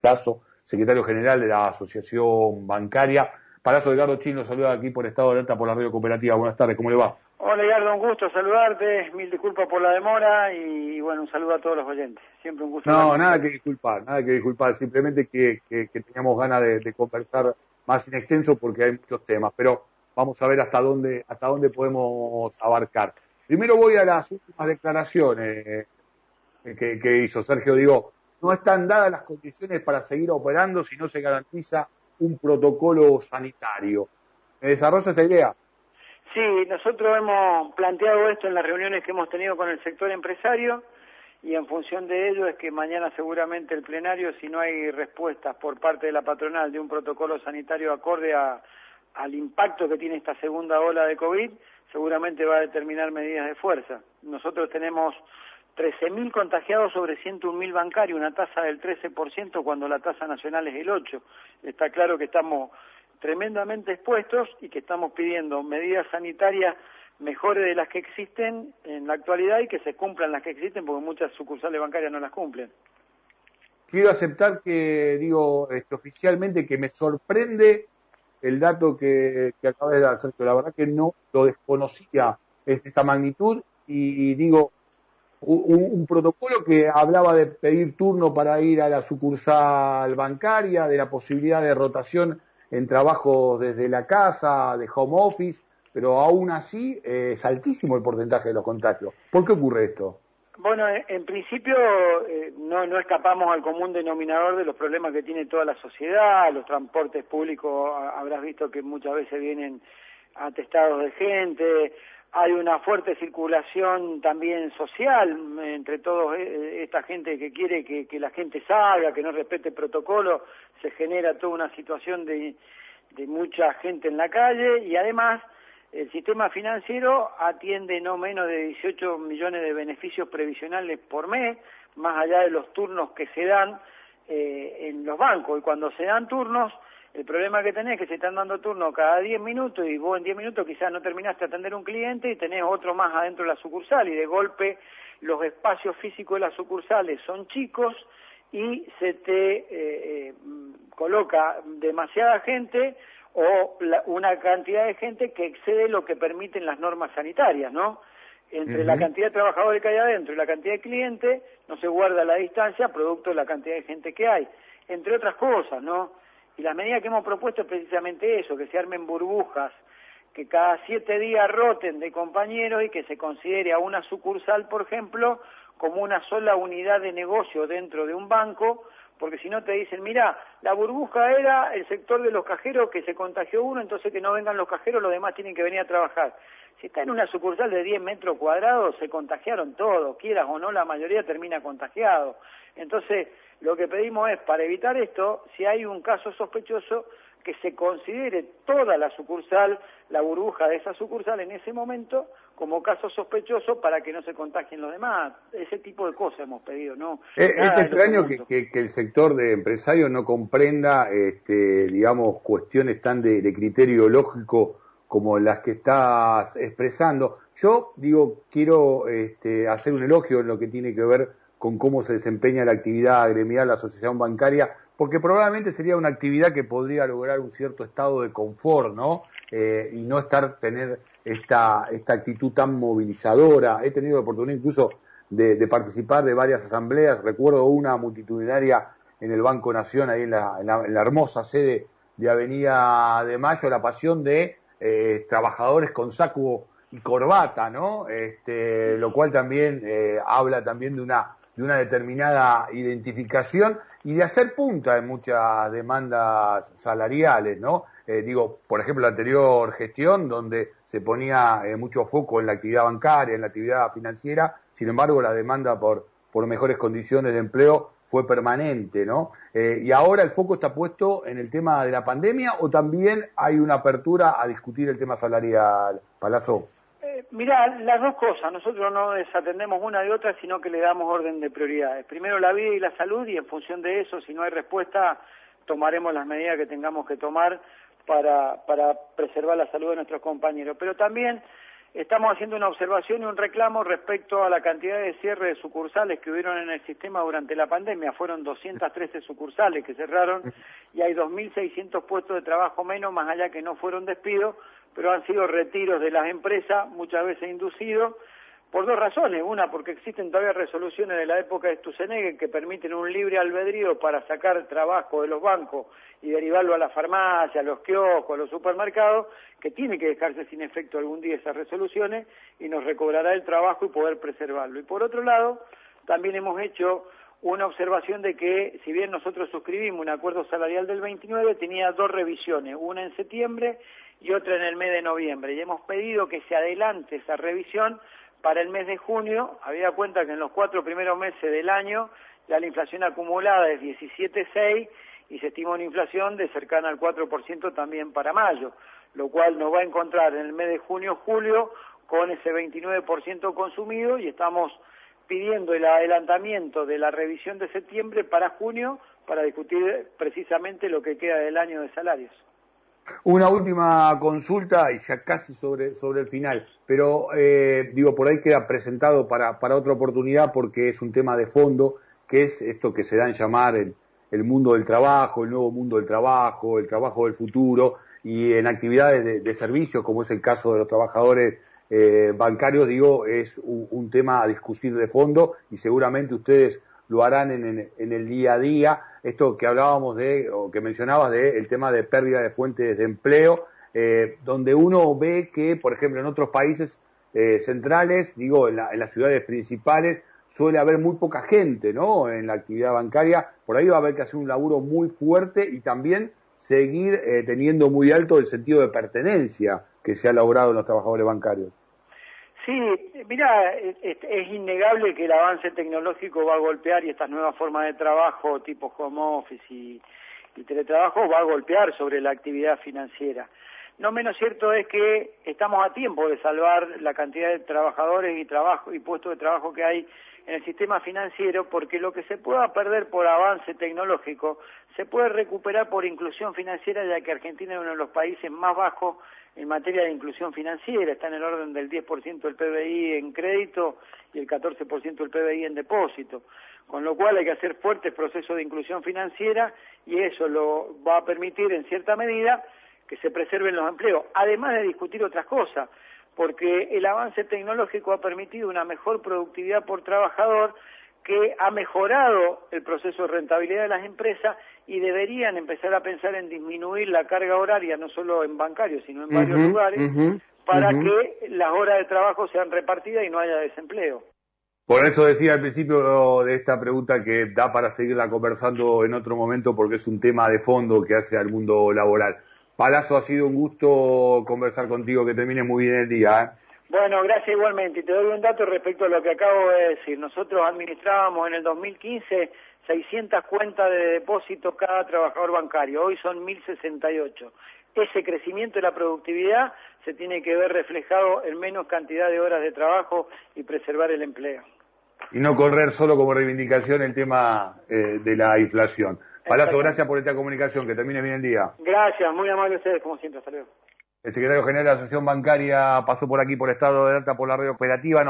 Palazzo, secretario general de la Asociación Bancaria. Palazzo Edgardo Chino saluda aquí por Estado de Alerta por la Radio Cooperativa. Buenas tardes, ¿cómo le va? Hola Edgardo, un gusto saludarte, mil disculpas por la demora y bueno, un saludo a todos los oyentes. Siempre un gusto. No, nada que disculpar, nada que disculpar, simplemente que, que, teníamos ganas de, conversar más en extenso porque hay muchos temas, pero vamos a ver hasta dónde, hasta dónde podemos abarcar. Primero voy a las últimas declaraciones que, que hizo Sergio. Digo, no están dadas las condiciones para seguir operando si no se garantiza un protocolo sanitario. ¿Me desarrolla esta idea? Sí, nosotros hemos planteado esto en las reuniones que hemos tenido con el sector empresario y en función de ello es que mañana seguramente el plenario, si no hay respuestas por parte de la patronal de un protocolo sanitario acorde al impacto que tiene esta segunda ola de COVID, seguramente va a determinar medidas de fuerza. Nosotros tenemos 13.000 contagiados sobre 101.000 bancarios, una tasa del 13% cuando la tasa nacional es el 8%. Está claro que estamos tremendamente expuestos y que estamos pidiendo medidas sanitarias mejores de las que existen en la actualidad y que se cumplan las que existen porque muchas sucursales bancarias no las cumplen. Quiero aceptar que digo este, oficialmente que me sorprende el dato que, que acaba de dar Sergio. La verdad que no lo desconocía esta magnitud y digo un, protocolo que hablaba de pedir turno para ir a la sucursal bancaria, de la posibilidad de rotación en trabajo desde la casa, de home office, pero aún así eh, es altísimo el porcentaje de los contagios. ¿Por qué ocurre esto? Bueno, en principio eh, no, no escapamos al común denominador de los problemas que tiene toda la sociedad, los transportes públicos, habrás visto que muchas veces vienen atestados de gente, hay una fuerte circulación también social entre toda eh, esta gente que quiere que, que, la gente salga, que no respete el protocolo, se genera toda una situación de, de mucha gente en la calle y además el sistema financiero atiende no menos de 18 millones de beneficios previsionales por mes, más allá de los turnos que se dan eh, en los bancos. Y cuando se dan turnos, el problema que tenés es que se están dando turnos cada 10 minutos y vos en 10 minutos quizás no terminaste de atender un cliente y tenés otro más adentro de la sucursal y de golpe los espacios físicos de las sucursales son chicos y se te eh, eh, coloca demasiada gente o una cantidad de gente que excede lo que permiten las normas sanitarias, ¿no? Entre la cantidad de trabajadores que hay adentro y la cantidad de clientes no se guarda la distancia producto de la cantidad de gente que hay, entre otras cosas, ¿no? Y la medida que hemos propuesto es precisamente eso, que se armen burbujas, que cada siete días roten de compañeros y que se considere a una sucursal, por ejemplo, como una sola unidad de negocio dentro de un banco, porque si no te dicen, mira, la burbuja era el sector de los cajeros que se contagió uno, entonces que no vengan los cajeros, los demás tienen que venir a trabajar. Si está en una sucursal de 10 metros cuadrados, se contagiaron todos, quieras o no, la mayoría termina contagiado. Entonces, lo que pedimos es, para evitar esto, si hay un caso sospechoso, que se considere toda la sucursal, la burbuja de esa sucursal en ese momento, como caso sospechoso para que no se contagien los demás. Ese tipo de cosas hemos pedido, ¿no? Es, extraño que, el sector de empresarios no comprenda, este, digamos, cuestiones tan de, de criterio lógico como las que estás expresando. Yo, digo, quiero este, hacer un elogio en lo que tiene que ver con cómo se desempeña la actividad gremial, la asociación bancaria, porque probablemente sería una actividad que podría lograr un cierto estado de confort, ¿no? Eh, y no estar, tener esta, esta actitud tan movilizadora. He tenido la oportunidad incluso de, participar de varias asambleas, recuerdo una multitudinaria en el Banco Nación, ahí en la, en la, hermosa sede de Avenida de Mayo, la pasión de eh, trabajadores con saco y corbata, ¿no? Este, lo cual también eh, habla también de una de una determinada identificación y de hacer punta en muchas demandas salariales, ¿no? Eh, digo, por ejemplo, la anterior gestión, donde se ponía eh, mucho foco en la actividad bancaria, en la actividad financiera, sin embargo, la demanda por, por mejores condiciones de empleo fue permanente, ¿no? Eh, y ahora el foco está puesto en el tema de la pandemia o también hay una apertura a discutir el tema salarial, Palazzo. Mira, las dos cosas. Nosotros no desatendemos una de otra, sino que le damos orden de prioridades. Primero la vida y la salud y en función de eso, si no hay respuesta, tomaremos las medidas que tengamos que tomar para, para preservar la salud de nuestros compañeros. Pero también estamos haciendo una observación y un reclamo respecto a la cantidad de cierre de sucursales que hubieron en el sistema durante la pandemia. Fueron 213 sucursales que cerraron y hay 2.600 puestos de trabajo menos, más allá que no fueron despidos, pero han sido retiros de las empresas, muchas veces inducidos, por dos razones. Una, porque existen todavía resoluciones de la época de Stusenegger que permiten un libre albedrío para sacar trabajo de los bancos y derivarlo a la farmacia, a los kioscos, a los supermercados, que tiene que dejarse sin efecto algún día esas resoluciones y nos recobrará el trabajo y poder preservarlo. Y por otro lado, también hemos hecho una observación de que, si bien nosotros suscribimos un acuerdo salarial del 29, tenía dos revisiones, una en septiembre y otra en el mes de noviembre. Y hemos pedido que se adelante esa revisión para el mes de junio, había cuenta que en los cuatro primeros meses del año ya la inflación acumulada es 17,6 y se estima una inflación de cercana al 4% también para mayo, lo cual nos va a encontrar en el mes de junio-julio con ese 29% consumido y estamos pidiendo el adelantamiento de la revisión de septiembre para junio para discutir precisamente lo que queda del año de salarios. Una última consulta y ya casi sobre, sobre el final, pero eh, digo, por ahí queda presentado para, para otra oportunidad porque es un tema de fondo, que es esto que se da en llamar el, el mundo del trabajo, el nuevo mundo del trabajo, el trabajo del futuro y en actividades de, de servicios, como es el caso de los trabajadores eh, bancarios, digo, es un, un, tema a discutir de fondo y seguramente ustedes lo harán en, en, el día a día. Esto que hablábamos de, o que mencionabas de el tema de pérdida de fuentes de empleo, eh, donde uno ve que, por ejemplo, en otros países eh, centrales, digo, en, la, las ciudades principales, suele haber muy poca gente, ¿no? En la actividad bancaria, por ahí va a haber que hacer un laburo muy fuerte y también seguir eh, teniendo muy alto el sentido de pertenencia que se ha logrado en los trabajadores bancarios. Sí, mira, es, innegable que el avance tecnológico va a golpear y estas nuevas formas de trabajo, tipo home office y, y teletrabajo, va a golpear sobre la actividad financiera. No menos cierto es que estamos a tiempo de salvar la cantidad de trabajadores y trabajo y puestos de trabajo que hay en el sistema financiero, porque lo que se pueda perder por avance tecnológico se puede recuperar por inclusión financiera, ya que Argentina es uno de los países más bajos en materia de inclusión financiera, está en el orden del 10% del PBI en crédito y el 14% del PBI en depósito, con lo cual hay que hacer fuertes procesos de inclusión financiera y eso lo va a permitir en cierta medida que se preserven los empleos, además de discutir otras cosas, porque el avance tecnológico ha permitido una mejor productividad por trabajador que ha mejorado el proceso de rentabilidad de las empresas y deberían empezar a pensar en disminuir la carga horaria, no solo en bancarios, sino en varios lugares, para que las horas de trabajo sean repartidas y no haya desempleo. Por eso decía al principio de esta pregunta que da para seguirla conversando en otro momento porque es un tema de fondo que hace al mundo laboral. Palazzo, ha sido un gusto conversar contigo, que termine muy bien el día. ¿eh? Bueno, gracias igualmente. Y te doy un dato respecto a lo que acabo de decir. Nosotros administrábamos en el 2015 600 cuentas de depósito cada trabajador bancario. Hoy son 1.068. Ese crecimiento de la productividad se tiene que ver reflejado en menos cantidad de horas de trabajo y preservar el empleo. Y no correr solo como reivindicación el tema eh, de la inflación. Palazzo, gracias por esta comunicación. Que termine bien el día. Gracias, muy amable ustedes, como siempre. Luego. El secretario general de la Asociación Bancaria pasó por aquí por estado de alerta por la red operativa.